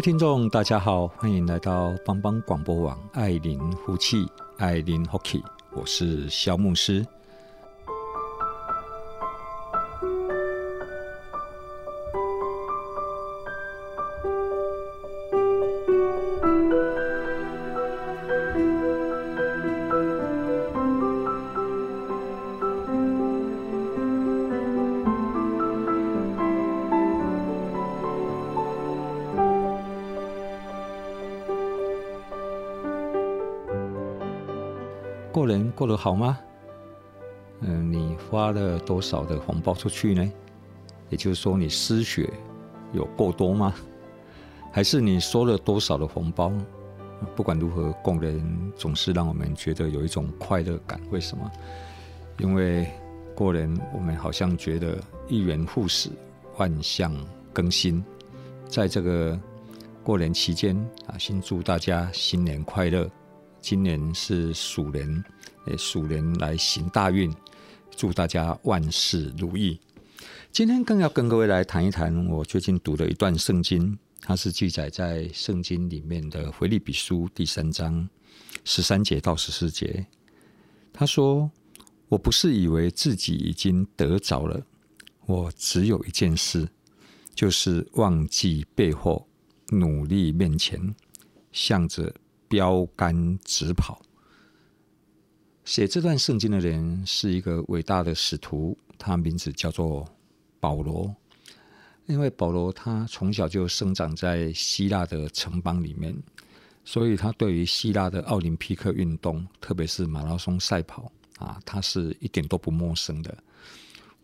位听众，大家好，欢迎来到帮帮广播网爱邻福气，爱邻福气，我是肖牧师。过年过得好吗？嗯，你发了多少的红包出去呢？也就是说，你失血有够多吗？还是你收了多少的红包？不管如何，过年总是让我们觉得有一种快乐感。为什么？因为过年我们好像觉得一元复始，万象更新。在这个过年期间啊，先祝大家新年快乐。今年是鼠年，诶，鼠年来行大运，祝大家万事如意。今天更要跟各位来谈一谈我最近读的一段圣经，它是记载在圣经里面的腓立比书第三章十三节到十四节。他说：“我不是以为自己已经得着了，我只有一件事，就是忘记背后，努力面前，向着。”标杆直跑。写这段圣经的人是一个伟大的使徒，他名字叫做保罗。因为保罗他从小就生长在希腊的城邦里面，所以他对于希腊的奥林匹克运动，特别是马拉松赛跑啊，他是一点都不陌生的。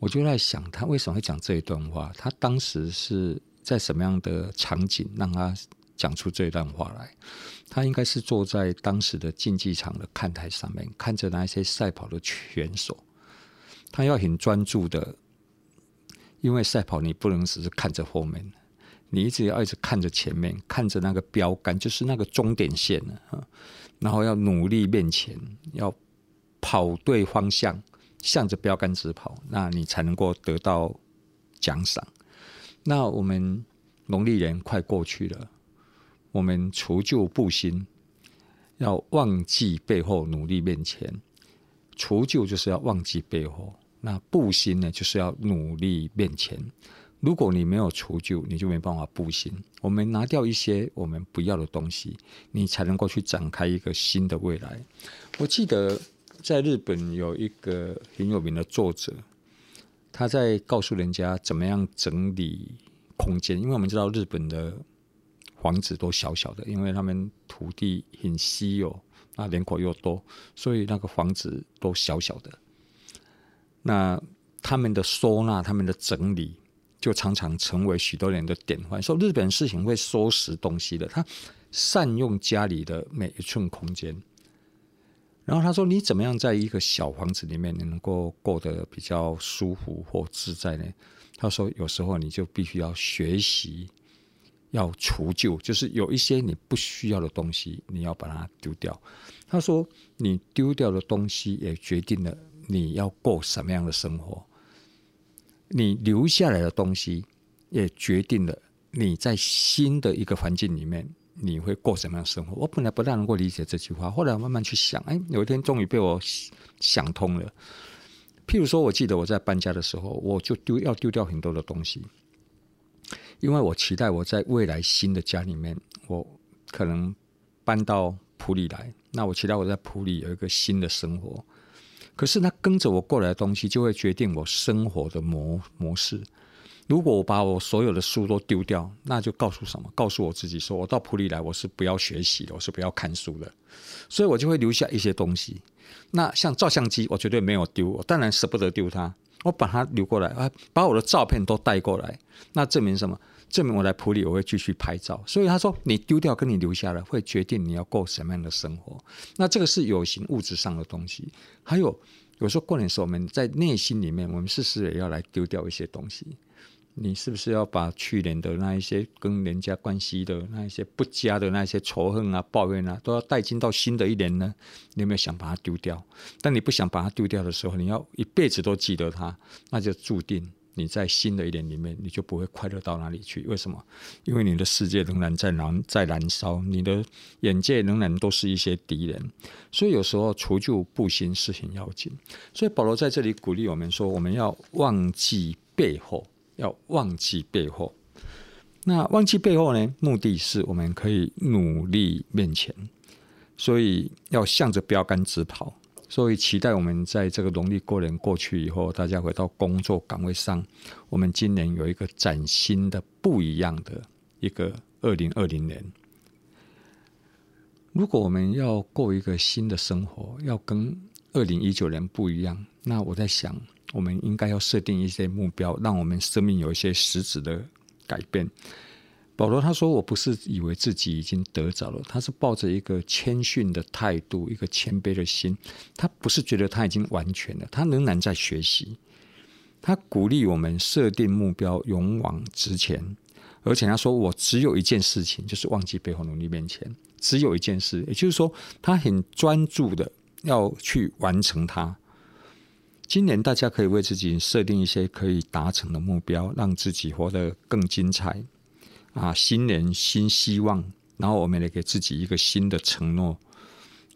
我就在想，他为什么会讲这一段话？他当时是在什么样的场景让他讲出这段话来？他应该是坐在当时的竞技场的看台上面，看着那些赛跑的选手。他要很专注的，因为赛跑你不能只是看着后面，你一直要一直看着前面，看着那个标杆，就是那个终点线，然后要努力面前，要跑对方向，向着标杆直跑，那你才能够得到奖赏。那我们农历年快过去了。我们除旧布新，要忘记背后，努力面前。除旧就是要忘记背后，那布新呢，就是要努力面前。如果你没有除旧，你就没办法布新。我们拿掉一些我们不要的东西，你才能够去展开一个新的未来。我记得在日本有一个很有名的作者，他在告诉人家怎么样整理空间，因为我们知道日本的。房子都小小的，因为他们土地很稀有，那人口又多，所以那个房子都小小的。那他们的收纳、他们的整理，就常常成为许多人的典范。说日本人是很会收拾东西的，他善用家里的每一寸空间。然后他说：“你怎么样在一个小房子里面能够过得比较舒服或自在呢？”他说：“有时候你就必须要学习。”要除旧，就是有一些你不需要的东西，你要把它丢掉。他说，你丢掉的东西也决定了你要过什么样的生活。你留下来的东西也决定了你在新的一个环境里面你会过什么样的生活。我本来不大能够理解这句话，后来慢慢去想，哎，有一天终于被我想通了。譬如说，我记得我在搬家的时候，我就丢要丢掉很多的东西。因为我期待我在未来新的家里面，我可能搬到普里来，那我期待我在普里有一个新的生活。可是，那跟着我过来的东西，就会决定我生活的模模式。如果我把我所有的书都丢掉，那就告诉什么？告诉我自己说，我到普里来，我是不要学习的，我是不要看书的，所以我就会留下一些东西。那像照相机，我绝对没有丢，我当然舍不得丢它，我把它留过来啊，把我的照片都带过来，那证明什么？证明我来埔里，我会继续拍照。所以他说，你丢掉跟你留下来，会决定你要过什么样的生活。那这个是有形物质上的东西，还有有时候过年时候，我们在内心里面，我们是不是也要来丢掉一些东西？你是不是要把去年的那一些跟人家关系的那一些不佳的那些仇恨啊、抱怨啊，都要带进到新的一年呢？你有没有想把它丢掉？但你不想把它丢掉的时候，你要一辈子都记得它，那就注定你在新的一年里面，你就不会快乐到哪里去。为什么？因为你的世界仍然在燃，在燃烧，你的眼界仍然都是一些敌人。所以有时候除旧布新是很要紧。所以保罗在这里鼓励我们说，我们要忘记背后。要忘记背后，那忘记背后呢？目的是我们可以努力面前，所以要向着标杆直跑。所以期待我们在这个农历过年过去以后，大家回到工作岗位上，我们今年有一个崭新的、不一样的一个二零二零年。如果我们要过一个新的生活，要跟二零一九年不一样，那我在想。我们应该要设定一些目标，让我们生命有一些实质的改变。保罗他说：“我不是以为自己已经得着了，他是抱着一个谦逊的态度，一个谦卑的心。他不是觉得他已经完全了，他仍然在学习。他鼓励我们设定目标，勇往直前。而且他说：‘我只有一件事情，就是忘记背后，努力面前。’只有一件事，也就是说，他很专注的要去完成它。”今年大家可以为自己设定一些可以达成的目标，让自己活得更精彩。啊，新年新希望，然后我们也给自己一个新的承诺。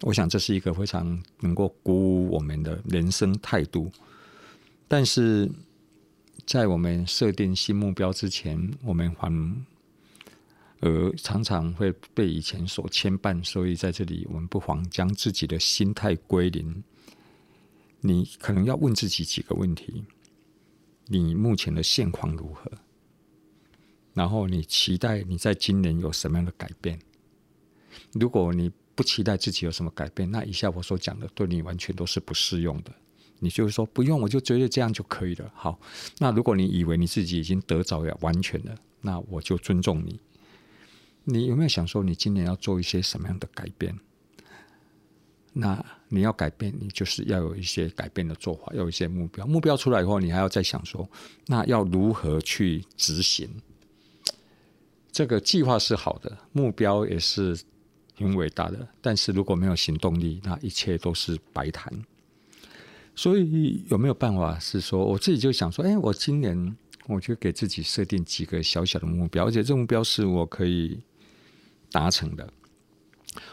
我想这是一个非常能够鼓舞我们的人生态度。但是在我们设定新目标之前，我们反而常常会被以前所牵绊，所以在这里我们不妨将自己的心态归零。你可能要问自己几个问题：你目前的现况如何？然后你期待你在今年有什么样的改变？如果你不期待自己有什么改变，那以下我所讲的对你完全都是不适用的。你就是说不用，我就觉得这样就可以了。好，那如果你以为你自己已经得着了完全了，那我就尊重你。你有没有想说，你今年要做一些什么样的改变？那你要改变，你就是要有一些改变的做法，要有一些目标。目标出来以后，你还要再想说，那要如何去执行？这个计划是好的，目标也是很伟大的，但是如果没有行动力，那一切都是白谈。所以有没有办法是说，我自己就想说，哎，我今年我就给自己设定几个小小的目标，而且这目标是我可以达成的。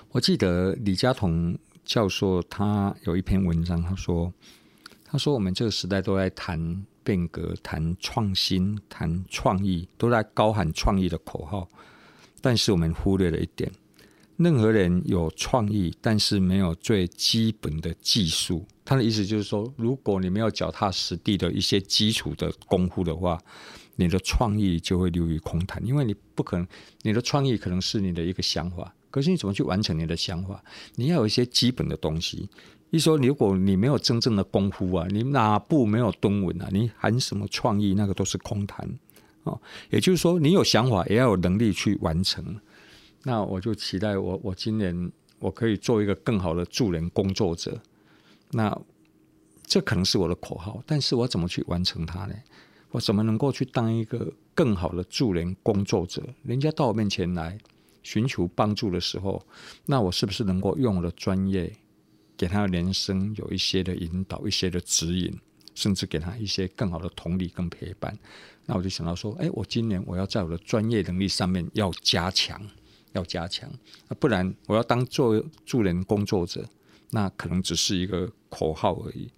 我记得李嘉彤。教授他有一篇文章，他说：“他说我们这个时代都在谈变革、谈创新、谈创意，都在高喊创意的口号，但是我们忽略了一点：任何人有创意，但是没有最基本的技术。他的意思就是说，如果你没有脚踏实地的一些基础的功夫的话，你的创意就会流于空谈，因为你不可能，你的创意可能是你的一个想法。”可是你怎么去完成你的想法？你要有一些基本的东西。一说，如果你没有真正的功夫啊，你哪步没有蹲稳啊？你喊什么创意，那个都是空谈哦。也就是说，你有想法，也要有能力去完成。那我就期待我，我今年我可以做一个更好的助人工作者。那这可能是我的口号，但是我怎么去完成它呢？我怎么能够去当一个更好的助人工作者？人家到我面前来。寻求帮助的时候，那我是不是能够用我的专业，给他的人生有一些的引导、一些的指引，甚至给他一些更好的同理跟陪伴？那我就想到说，哎，我今年我要在我的专业能力上面要加强，要加强，不然我要当做助人工作者，那可能只是一个口号而已。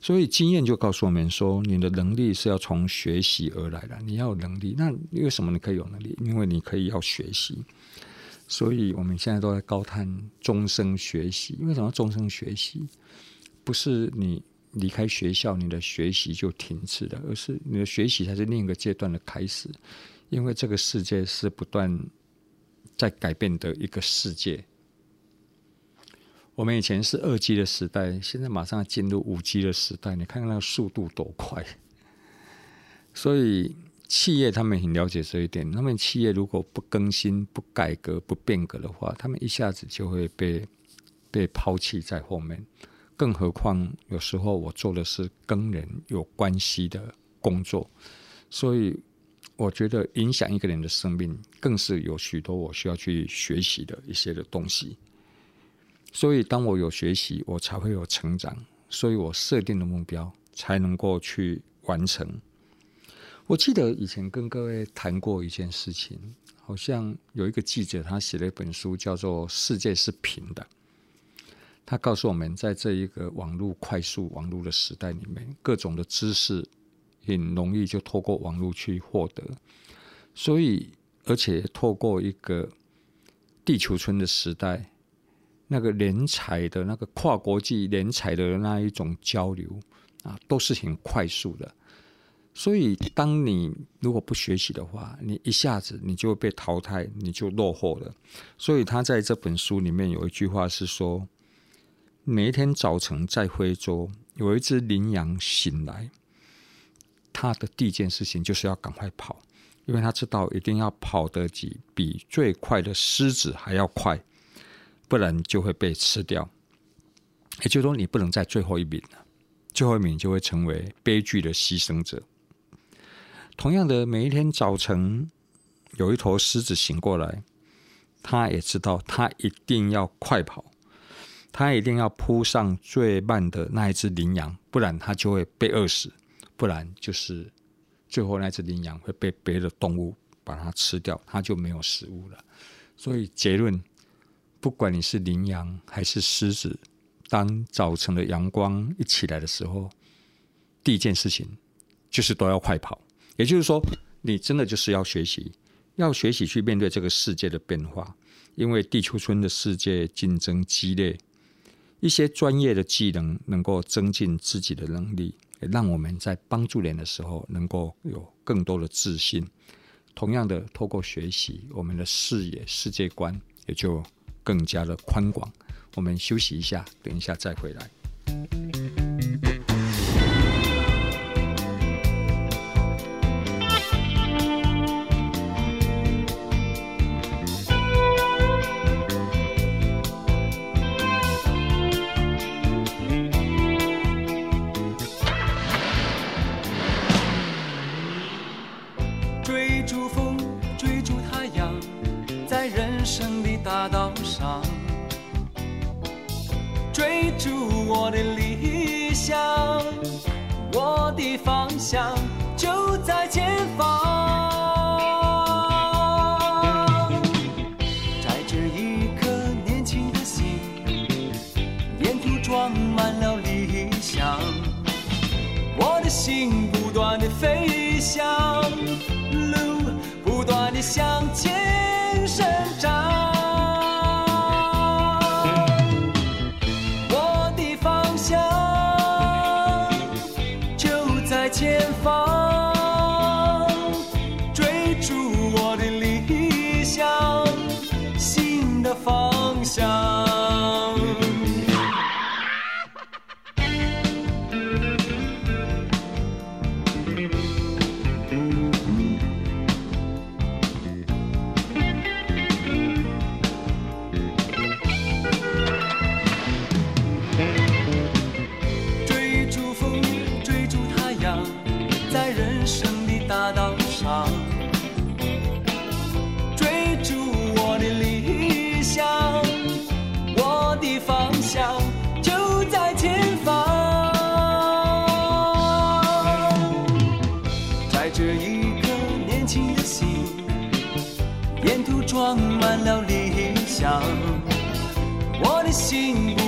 所以经验就告诉我们说，你的能力是要从学习而来的。你要有能力，那为什么你可以有能力？因为你可以要学习。所以我们现在都在高谈终生学习。因为什么终生学习？不是你离开学校，你的学习就停止了，而是你的学习才是另一个阶段的开始。因为这个世界是不断在改变的一个世界。我们以前是二 G 的时代，现在马上要进入五 G 的时代，你看看那个速度多快！所以企业他们很了解这一点，他们企业如果不更新、不改革、不变革的话，他们一下子就会被被抛弃在后面。更何况有时候我做的是跟人有关系的工作，所以。我觉得影响一个人的生命，更是有许多我需要去学习的一些的东西。所以，当我有学习，我才会有成长。所以我设定的目标才能够去完成。我记得以前跟各位谈过一件事情，好像有一个记者他写了一本书，叫做《世界是平的》。他告诉我们，在这一个网络快速网络的时代里面，各种的知识。很容易就透过网络去获得，所以而且透过一个地球村的时代，那个人才的那个跨国际人才的那一种交流啊，都是很快速的。所以，当你如果不学习的话，你一下子你就会被淘汰，你就落后了。所以，他在这本书里面有一句话是说：每一天早晨在非洲，有一只羚羊醒来。他的第一件事情就是要赶快跑，因为他知道一定要跑得比比最快的狮子还要快，不然就会被吃掉。也就是说，你不能在最后一名了，最后一名就会成为悲剧的牺牲者。同样的，每一天早晨有一头狮子醒过来，他也知道他一定要快跑，他一定要扑上最慢的那一只羚羊，不然他就会被饿死。不然就是最后那只羚羊会被别的动物把它吃掉，它就没有食物了。所以结论，不管你是羚羊还是狮子，当早晨的阳光一起来的时候，第一件事情就是都要快跑。也就是说，你真的就是要学习，要学习去面对这个世界的变化，因为地球村的世界竞争激烈，一些专业的技能能够增进自己的能力。也让我们在帮助人的时候，能够有更多的自信。同样的，透过学习，我们的视野、世界观也就更加的宽广。我们休息一下，等一下再回来。笑。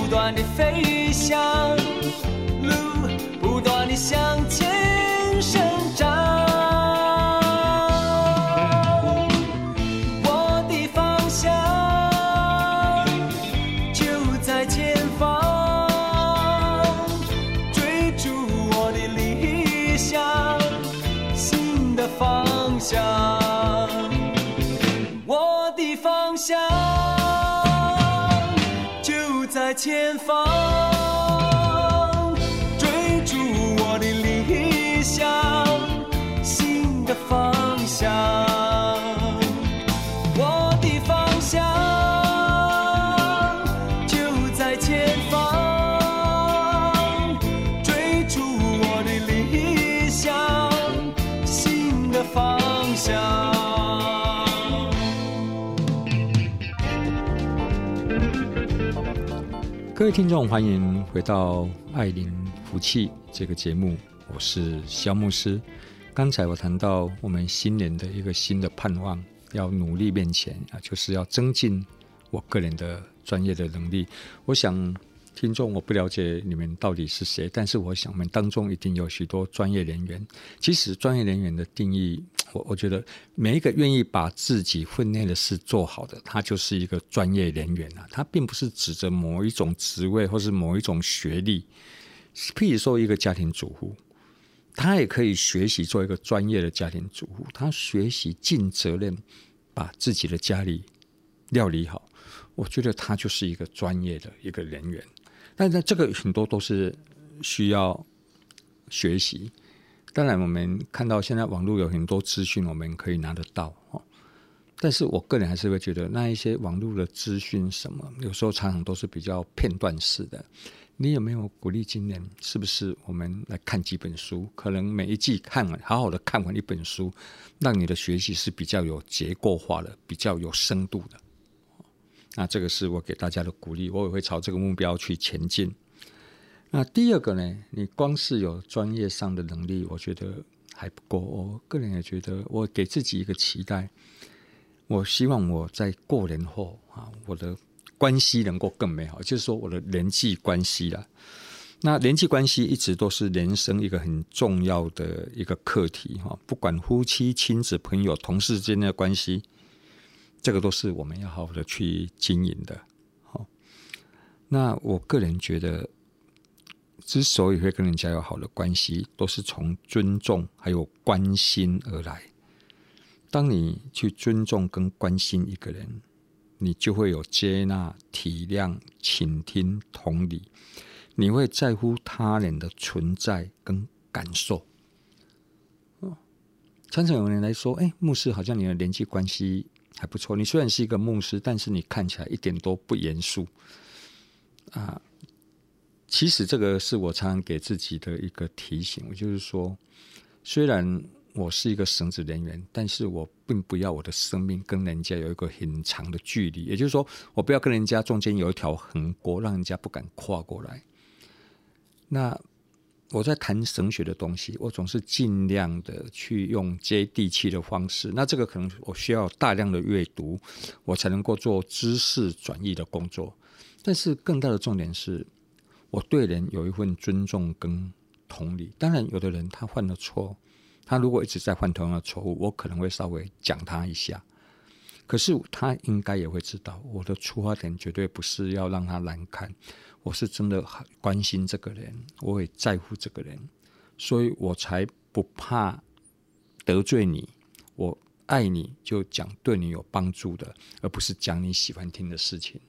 不断地飞翔。前方，各位听众，欢迎回到《爱灵福气》这个节目，我是肖牧师。刚才我谈到我们新年的一个新的盼望，要努力面前啊，就是要增进我个人的专业的能力。我想。听众，我不了解你们到底是谁，但是我想，我们当中一定有许多专业人员。其实，专业人员的定义，我我觉得每一个愿意把自己分内的事做好的，他就是一个专业人员啊。他并不是指着某一种职位或是某一种学历。譬如说，一个家庭主妇，他也可以学习做一个专业的家庭主妇。他学习尽责任，把自己的家里料理好。我觉得他就是一个专业的一个人员。但是这个很多都是需要学习。当然，我们看到现在网络有很多资讯，我们可以拿得到哦。但是我个人还是会觉得，那一些网络的资讯什么，有时候常常都是比较片段式的。你有没有鼓励今年？是不是我们来看几本书？可能每一季看完，好好的看完一本书，让你的学习是比较有结构化的，比较有深度的。那这个是我给大家的鼓励，我也会朝这个目标去前进。那第二个呢，你光是有专业上的能力，我觉得还不够。我个人也觉得，我给自己一个期待，我希望我在过年后啊，我的关系能够更美好，就是说我的人际关系啦。那人际关系一直都是人生一个很重要的一个课题哈，不管夫妻、亲子、朋友、同事之间的关系。这个都是我们要好好的去经营的，好。那我个人觉得，之所以会跟人家有好的关系，都是从尊重还有关心而来。当你去尊重跟关心一个人，你就会有接纳、体谅、倾听、同理，你会在乎他人的存在跟感受。哦，常常有人来说：“哎，牧师，好像你的人际关系。”还不错，你虽然是一个牧师，但是你看起来一点都不严肃啊。其实这个是我常常给自己的一个提醒，我就是说，虽然我是一个神职人员，但是我并不要我的生命跟人家有一个很长的距离，也就是说，我不要跟人家中间有一条横沟，让人家不敢跨过来。那。我在谈神学的东西，我总是尽量的去用接地气的方式。那这个可能我需要大量的阅读，我才能够做知识转译的工作。但是更大的重点是，我对人有一份尊重跟同理。当然，有的人他犯了错，他如果一直在犯同样的错误，我可能会稍微讲他一下。可是他应该也会知道，我的出发点绝对不是要让他难堪。我是真的很关心这个人，我也在乎这个人，所以我才不怕得罪你。我爱你就讲对你有帮助的，而不是讲你喜欢听的事情。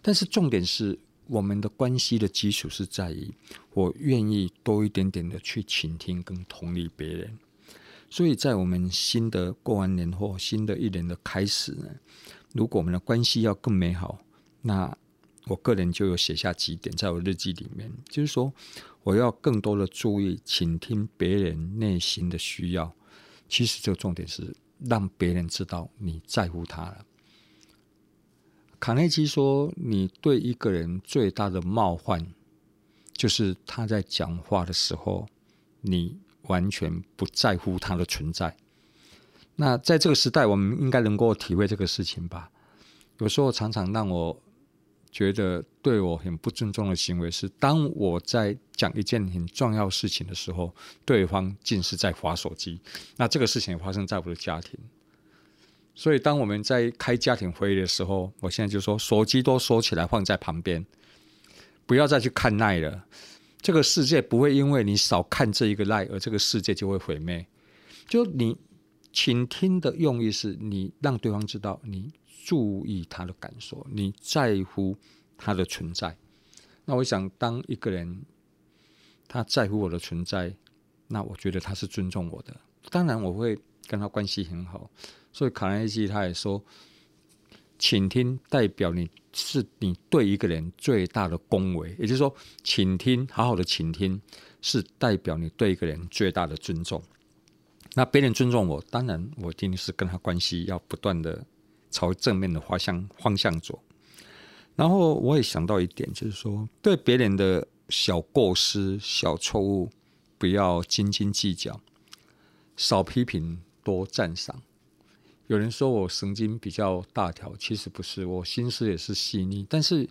但是重点是，我们的关系的基础是在于我愿意多一点点的去倾听跟同理别人。所以在我们新的过完年后，新的一年的开始呢，如果我们的关系要更美好，那。我个人就有写下几点，在我日记里面，就是说，我要更多的注意倾听别人内心的需要。其实，这个重点是让别人知道你在乎他了。卡内基说：“你对一个人最大的冒犯，就是他在讲话的时候，你完全不在乎他的存在。”那在这个时代，我们应该能够体会这个事情吧？有时候常常让我。觉得对我很不尊重的行为是，当我在讲一件很重要事情的时候，对方竟是在划手机。那这个事情发生在我的家庭，所以当我们在开家庭会议的时候，我现在就说手机都收起来放在旁边，不要再去看赖了。这个世界不会因为你少看这一个赖，而这个世界就会毁灭。就你倾听的用意是你让对方知道你注意他的感受，你在乎他的存在。那我想，当一个人他在乎我的存在，那我觉得他是尊重我的。当然，我会跟他关系很好。所以卡耐基他也说，倾听代表你是你对一个人最大的恭维，也就是说，倾听好好的倾听是代表你对一个人最大的尊重。那别人尊重我，当然我一定是跟他关系要不断的朝正面的方向方向走。然后我也想到一点，就是说，对别人的小过失、小错误，不要斤斤计较，少批评，多赞赏。有人说我神经比较大条，其实不是，我心思也是细腻。但是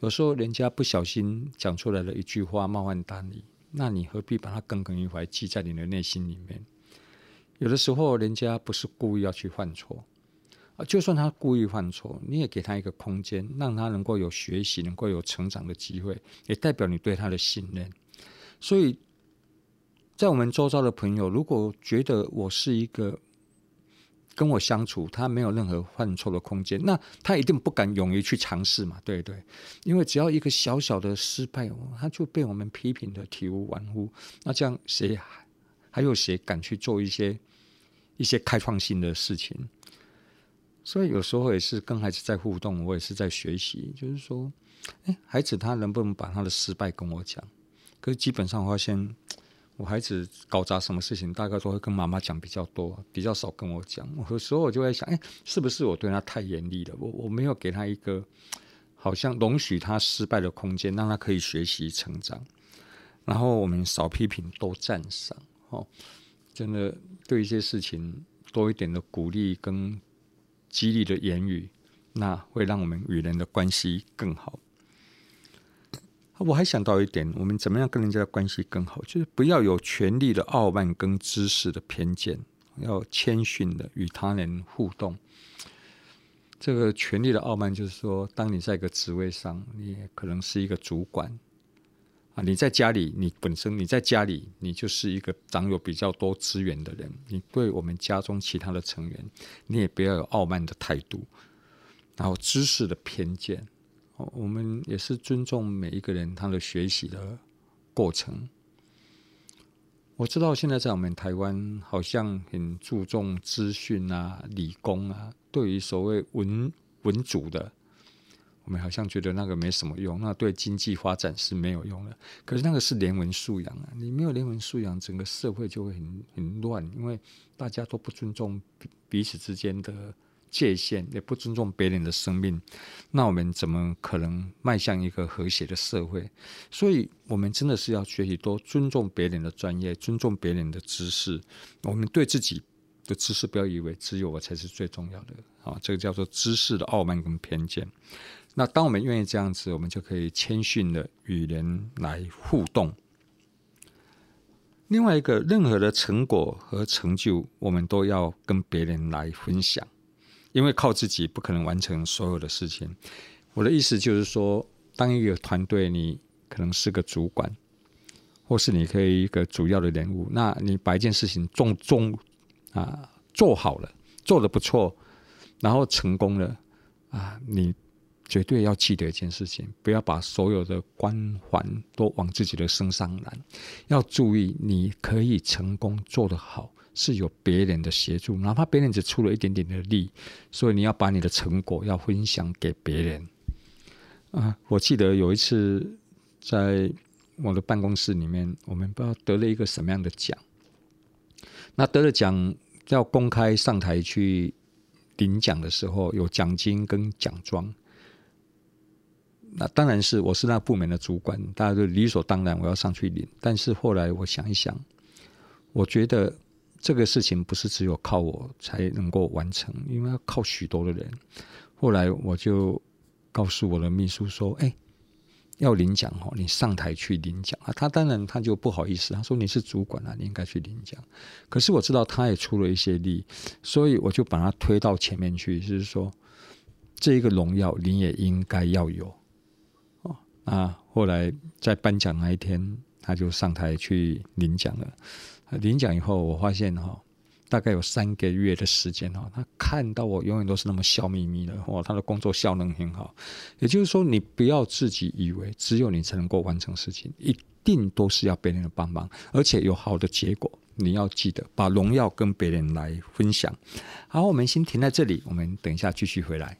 有时候人家不小心讲出来了一句话，冒犯到你，那你何必把它耿耿于怀，记在你的内心里面？有的时候人家不是故意要去犯错啊。就算他故意犯错，你也给他一个空间，让他能够有学习、能够有成长的机会，也代表你对他的信任。所以，在我们周遭的朋友，如果觉得我是一个跟我相处，他没有任何犯错的空间，那他一定不敢勇于去尝试嘛，对对。因为只要一个小小的失败，他就被我们批评的体无完肤。那这样谁还有谁敢去做一些一些开创性的事情？所以有时候也是跟孩子在互动，我也是在学习。就是说，哎，孩子他能不能把他的失败跟我讲？可是基本上发现，我孩子搞砸什么事情，大概都会跟妈妈讲比较多，比较少跟我讲。有时候我就会想，哎，是不是我对他太严厉了？我我没有给他一个好像容许他失败的空间，让他可以学习成长。然后我们少批评，多赞赏。哦，真的对一些事情多一点的鼓励跟。激励的言语，那会让我们与人的关系更好。我还想到一点，我们怎么样跟人家的关系更好？就是不要有权力的傲慢跟知识的偏见，要谦逊的与他人互动。这个权力的傲慢，就是说，当你在一个职位上，你可能是一个主管。啊，你在家里，你本身你在家里，你就是一个掌有比较多资源的人。你对我们家中其他的成员，你也不要有傲慢的态度，然后知识的偏见。我们也是尊重每一个人他的学习的过程。我知道现在在我们台湾，好像很注重资讯啊、理工啊，对于所谓文文组的。我们好像觉得那个没什么用，那对经济发展是没有用的。可是那个是人文素养啊，你没有人文素养，整个社会就会很很乱，因为大家都不尊重彼此之间的界限，也不尊重别人的生命，那我们怎么可能迈向一个和谐的社会？所以，我们真的是要学习多尊重别人的专业，尊重别人的知识。我们对自己的知识，不要以为只有我才是最重要的啊！这个叫做知识的傲慢跟偏见。那当我们愿意这样子，我们就可以谦逊的与人来互动。另外一个，任何的成果和成就，我们都要跟别人来分享，因为靠自己不可能完成所有的事情。我的意思就是说，当一个团队，你可能是个主管，或是你可以一个主要的人物，那你把一件事情重重啊做好了，做得不错，然后成功了啊，你。绝对要记得一件事情，不要把所有的光环都往自己的身上揽。要注意，你可以成功做得好，是有别人的协助，哪怕别人只出了一点点的力。所以你要把你的成果要分享给别人。啊，我记得有一次在我的办公室里面，我们不知道得了一个什么样的奖。那得了奖要公开上台去领奖的时候，有奖金跟奖状。那当然是我是那部门的主管，大家都理所当然我要上去领。但是后来我想一想，我觉得这个事情不是只有靠我才能够完成，因为要靠许多的人。后来我就告诉我的秘书说：“哎，要领奖哦，你上台去领奖啊。”他当然他就不好意思，他说：“你是主管啊，你应该去领奖。”可是我知道他也出了一些力，所以我就把他推到前面去，就是说这一个荣耀你也应该要有。啊，后来在颁奖那一天，他就上台去领奖了。领奖以后，我发现哈，大概有三个月的时间哦，他看到我永远都是那么笑眯眯的哦，他的工作效能很好。也就是说，你不要自己以为只有你才能够完成事情，一定都是要别人的帮忙，而且有好的结果。你要记得把荣耀跟别人来分享。好，我们先停在这里，我们等一下继续回来。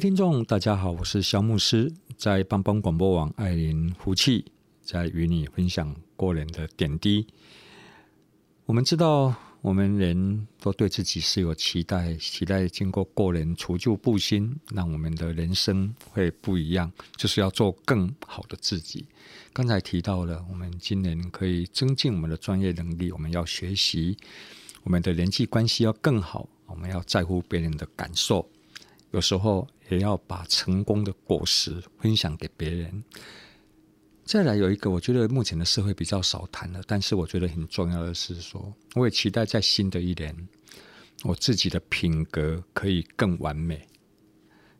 听众，大家好，我是萧牧师，在帮帮广播网爱邻福气，在与你分享过年的点滴。我们知道，我们人都对自己是有期待，期待经过过年除旧布新，让我们的人生会不一样，就是要做更好的自己。刚才提到了，我们今年可以增进我们的专业能力，我们要学习，我们的人际关系要更好，我们要在乎别人的感受。有时候也要把成功的果实分享给别人。再来有一个，我觉得目前的社会比较少谈了，但是我觉得很重要的是说，我也期待在新的一年，我自己的品格可以更完美。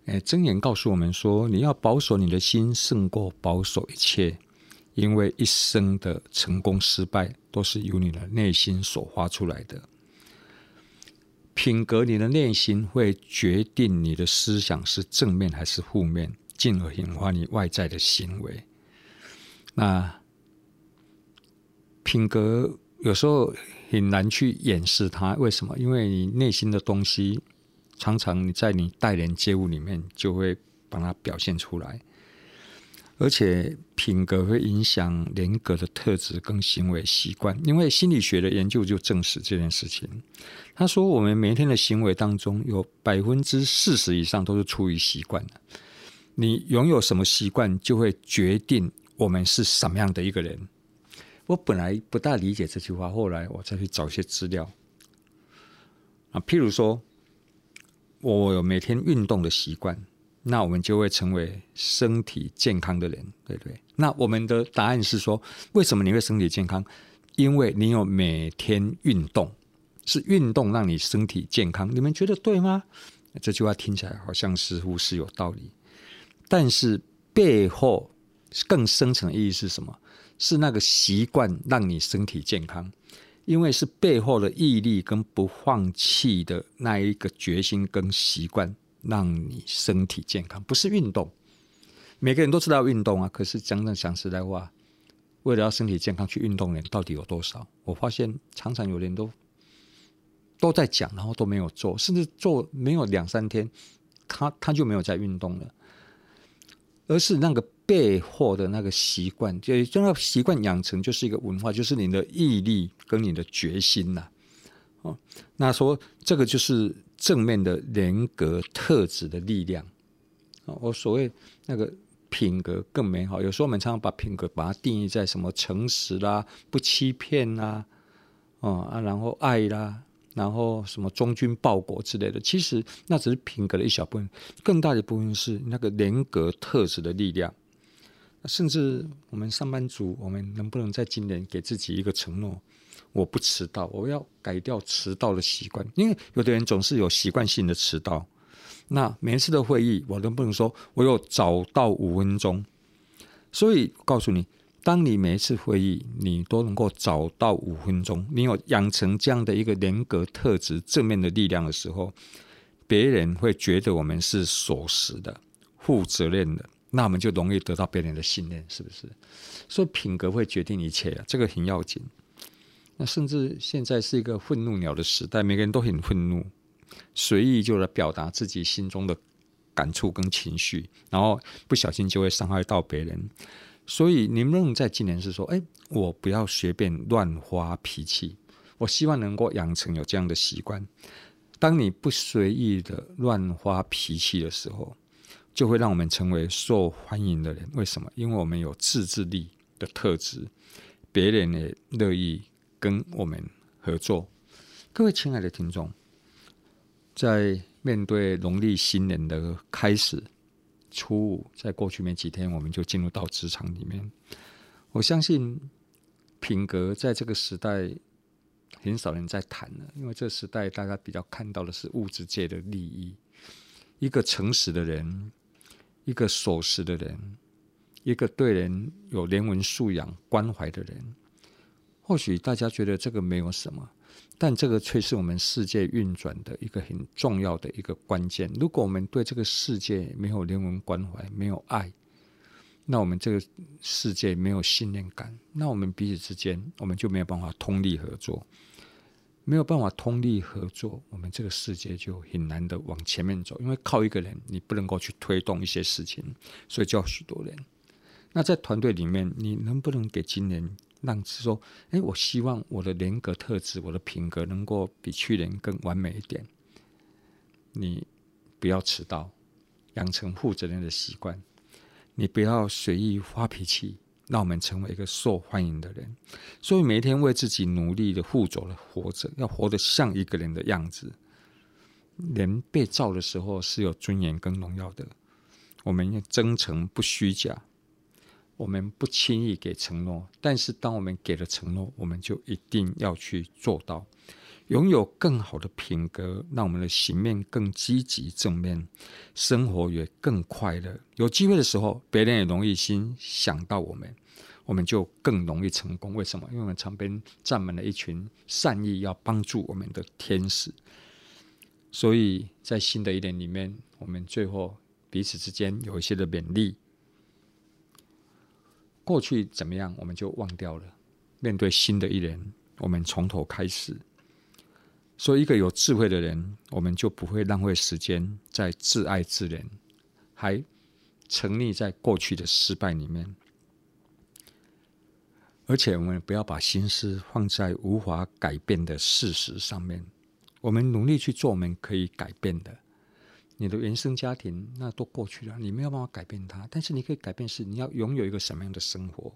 诶，箴言告诉我们说，你要保守你的心胜过保守一切，因为一生的成功失败都是由你的内心所发出来的。品格，你的内心会决定你的思想是正面还是负面，进而引发你外在的行为。那品格有时候很难去掩饰它，为什么？因为你内心的东西，常常你在你待人接物里面就会把它表现出来。而且品格会影响人格的特质跟行为习惯，因为心理学的研究就证实这件事情。他说，我们每天的行为当中有百分之四十以上都是出于习惯的。你拥有什么习惯，就会决定我们是什么样的一个人。我本来不大理解这句话，后来我再去找一些资料啊，譬如说，我有每天运动的习惯。那我们就会成为身体健康的人，对不对？那我们的答案是说，为什么你会身体健康？因为你有每天运动，是运动让你身体健康。你们觉得对吗？这句话听起来好像似乎是有道理，但是背后更深层的意义是什么？是那个习惯让你身体健康，因为是背后的毅力跟不放弃的那一个决心跟习惯。让你身体健康，不是运动。每个人都知道运动啊，可是真正讲实在话，为了要身体健康去运动的人到底有多少？我发现常常有人都都在讲，然后都没有做，甚至做没有两三天，他他就没有在运动了。而是那个背后的那个习惯，就就那习惯养成就是一个文化，就是你的毅力跟你的决心呐、哦，那说这个就是。正面的人格特质的力量，我所谓那个品格更美好。有时候我们常常把品格把它定义在什么诚实啦、不欺骗啦，哦啊，然后爱啦，然后什么忠君报国之类的。其实那只是品格的一小部分，更大的部分是那个人格特质的力量。甚至我们上班族，我们能不能在今年给自己一个承诺？我不迟到，我要改掉迟到的习惯。因为有的人总是有习惯性的迟到。那每一次的会议，我能不能说我有早到五分钟？所以告诉你，当你每一次会议你都能够早到五分钟，你有养成这样的一个人格特质、正面的力量的时候，别人会觉得我们是守时的、负责任的，那我们就容易得到别人的信任，是不是？所以品格会决定一切啊，这个很要紧。那甚至现在是一个愤怒鸟的时代，每个人都很愤怒，随意就来表达自己心中的感触跟情绪，然后不小心就会伤害到别人。所以，你们在今年是说，哎，我不要随便乱发脾气。我希望能够养成有这样的习惯。当你不随意的乱发脾气的时候，就会让我们成为受欢迎的人。为什么？因为我们有自制力的特质，别人也乐意。跟我们合作，各位亲爱的听众，在面对农历新年的开始，初五，在过去没几天，我们就进入到职场里面。我相信品格在这个时代很少人在谈了，因为这个时代大家比较看到的是物质界的利益。一个诚实的人，一个守时的人，一个对人有人文素养、关怀的人。或许大家觉得这个没有什么，但这个却是我们世界运转的一个很重要的一个关键。如果我们对这个世界没有人文关怀、没有爱，那我们这个世界没有信任感，那我们彼此之间我们就没有办法通力合作。没有办法通力合作，我们这个世界就很难的往前面走。因为靠一个人，你不能够去推动一些事情，所以叫许多人。那在团队里面，你能不能给今年让说，哎，我希望我的人格特质、我的品格能够比去年更完美一点。你不要迟到，养成负责任的习惯。你不要随意发脾气。让我们成为一个受欢迎的人，所以每一天为自己努力的、负责的活着，要活得像一个人的样子。人被造的时候是有尊严跟荣耀的，我们要真诚不虚假，我们不轻易给承诺，但是当我们给了承诺，我们就一定要去做到。拥有更好的品格，让我们的形面更积极正面，生活也更快乐。有机会的时候，别人也容易心想到我们，我们就更容易成功。为什么？因为我们旁边站满了一群善意要帮助我们的天使。所以在新的一年里面，我们最后彼此之间有一些的勉励。过去怎么样，我们就忘掉了。面对新的一年，我们从头开始。所以，一个有智慧的人，我们就不会浪费时间在自爱自怜，还沉溺在过去的失败里面。而且，我们不要把心思放在无法改变的事实上面。我们努力去做我们可以改变的。你的原生家庭那都过去了，你没有办法改变它。但是，你可以改变是你要拥有一个什么样的生活。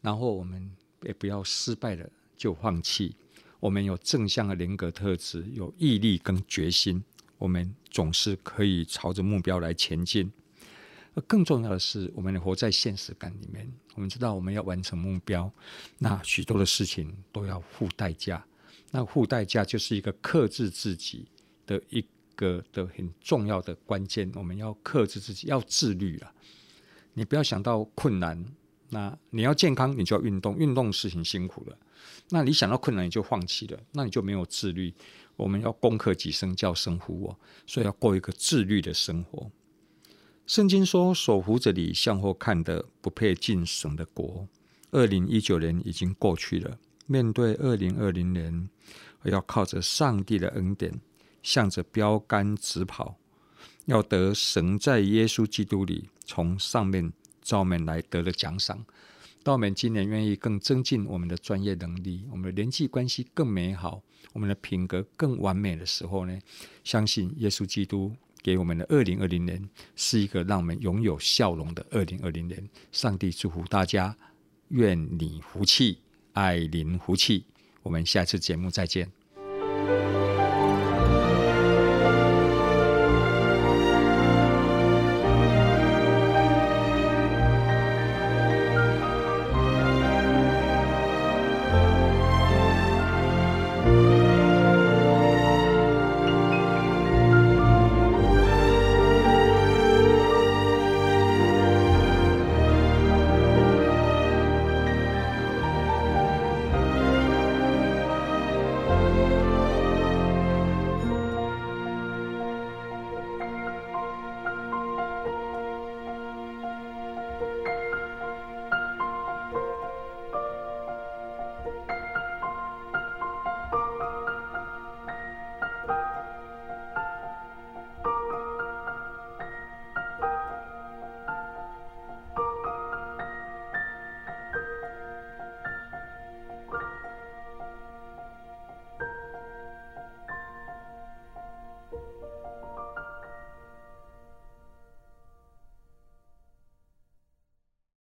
然后，我们也不要失败了就放弃。我们有正向的人格特质，有毅力跟决心，我们总是可以朝着目标来前进。而更重要的是，我们活在现实感里面。我们知道，我们要完成目标，那许多的事情都要付代价。那付代价就是一个克制自己的一个的很重要的关键。我们要克制自己，要自律了。你不要想到困难，那你要健康，你就要运动。运动是很辛苦的。那你想到困难你就放弃了，那你就没有自律。我们要攻克己身，叫神服我，所以要过一个自律的生活。圣经说：“手扶着你向后看的，不配进神的国。”二零一九年已经过去了，面对二零二零年，要靠着上帝的恩典，向着标杆直跑，要得神在耶稣基督里从上面召我们来得的奖赏。当我们今年愿意更增进我们的专业能力，我们的人际关系更美好，我们的品格更完美的时候呢，相信耶稣基督给我们的二零二零年是一个让我们拥有笑容的二零二零年。上帝祝福大家，愿你福气，爱您福气。我们下次节目再见。